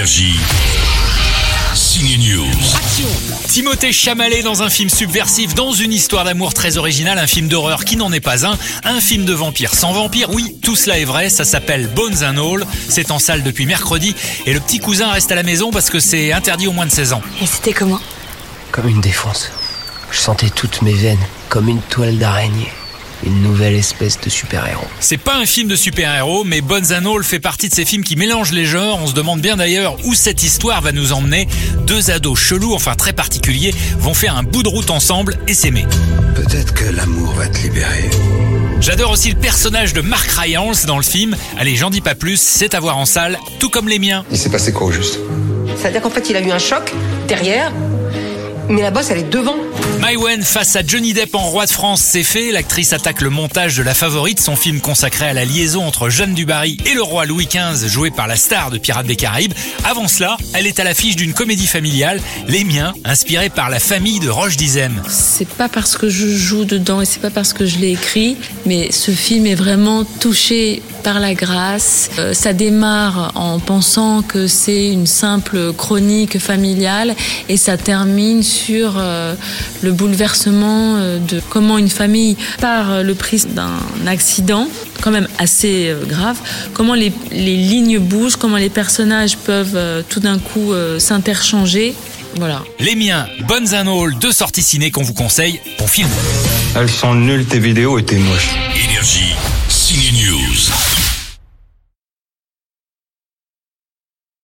Énergie. Signe News. Timothée Chalamet dans un film subversif, dans une histoire d'amour très originale, un film d'horreur qui n'en est pas un, un film de vampire sans vampire, oui, tout cela est vrai, ça s'appelle Bones and All, c'est en salle depuis mercredi, et le petit cousin reste à la maison parce que c'est interdit au moins de 16 ans. Et c'était comment? Comme une défonce. Je sentais toutes mes veines, comme une toile d'araignée. Une nouvelle espèce de super-héros. C'est pas un film de super-héros, mais Bones and All fait partie de ces films qui mélangent les genres. On se demande bien d'ailleurs où cette histoire va nous emmener. Deux ados chelous, enfin très particuliers, vont faire un bout de route ensemble et s'aimer. Peut-être que l'amour va te libérer. J'adore aussi le personnage de Mark Ryans dans le film. Allez, j'en dis pas plus, c'est à voir en salle, tout comme les miens. Il s'est passé quoi au juste? C'est-à-dire qu'en fait, il a eu un choc derrière, mais la bosse, elle est devant. Maïwen face à Johnny Depp en roi de France, c'est fait. L'actrice attaque le montage de La Favorite, son film consacré à la liaison entre Jeanne du Barry et le roi Louis XV, joué par la star de Pirates des Caraïbes. Avant cela, elle est à l'affiche d'une comédie familiale, Les Miens, inspirée par la famille de Roche Dizem. C'est pas parce que je joue dedans et c'est pas parce que je l'ai écrit, mais ce film est vraiment touché par la grâce. Euh, ça démarre en pensant que c'est une simple chronique familiale et ça termine sur euh, le bouleversement euh, de comment une famille, par le prisme d'un accident, quand même assez euh, grave, comment les, les lignes bougent, comment les personnages peuvent euh, tout d'un coup euh, s'interchanger. Voilà. Les Miens, Bones and All, deux sorties ciné qu'on vous conseille. Bon film. Elles sont nulles tes vidéos et t'es moche. Énergie. Signe News.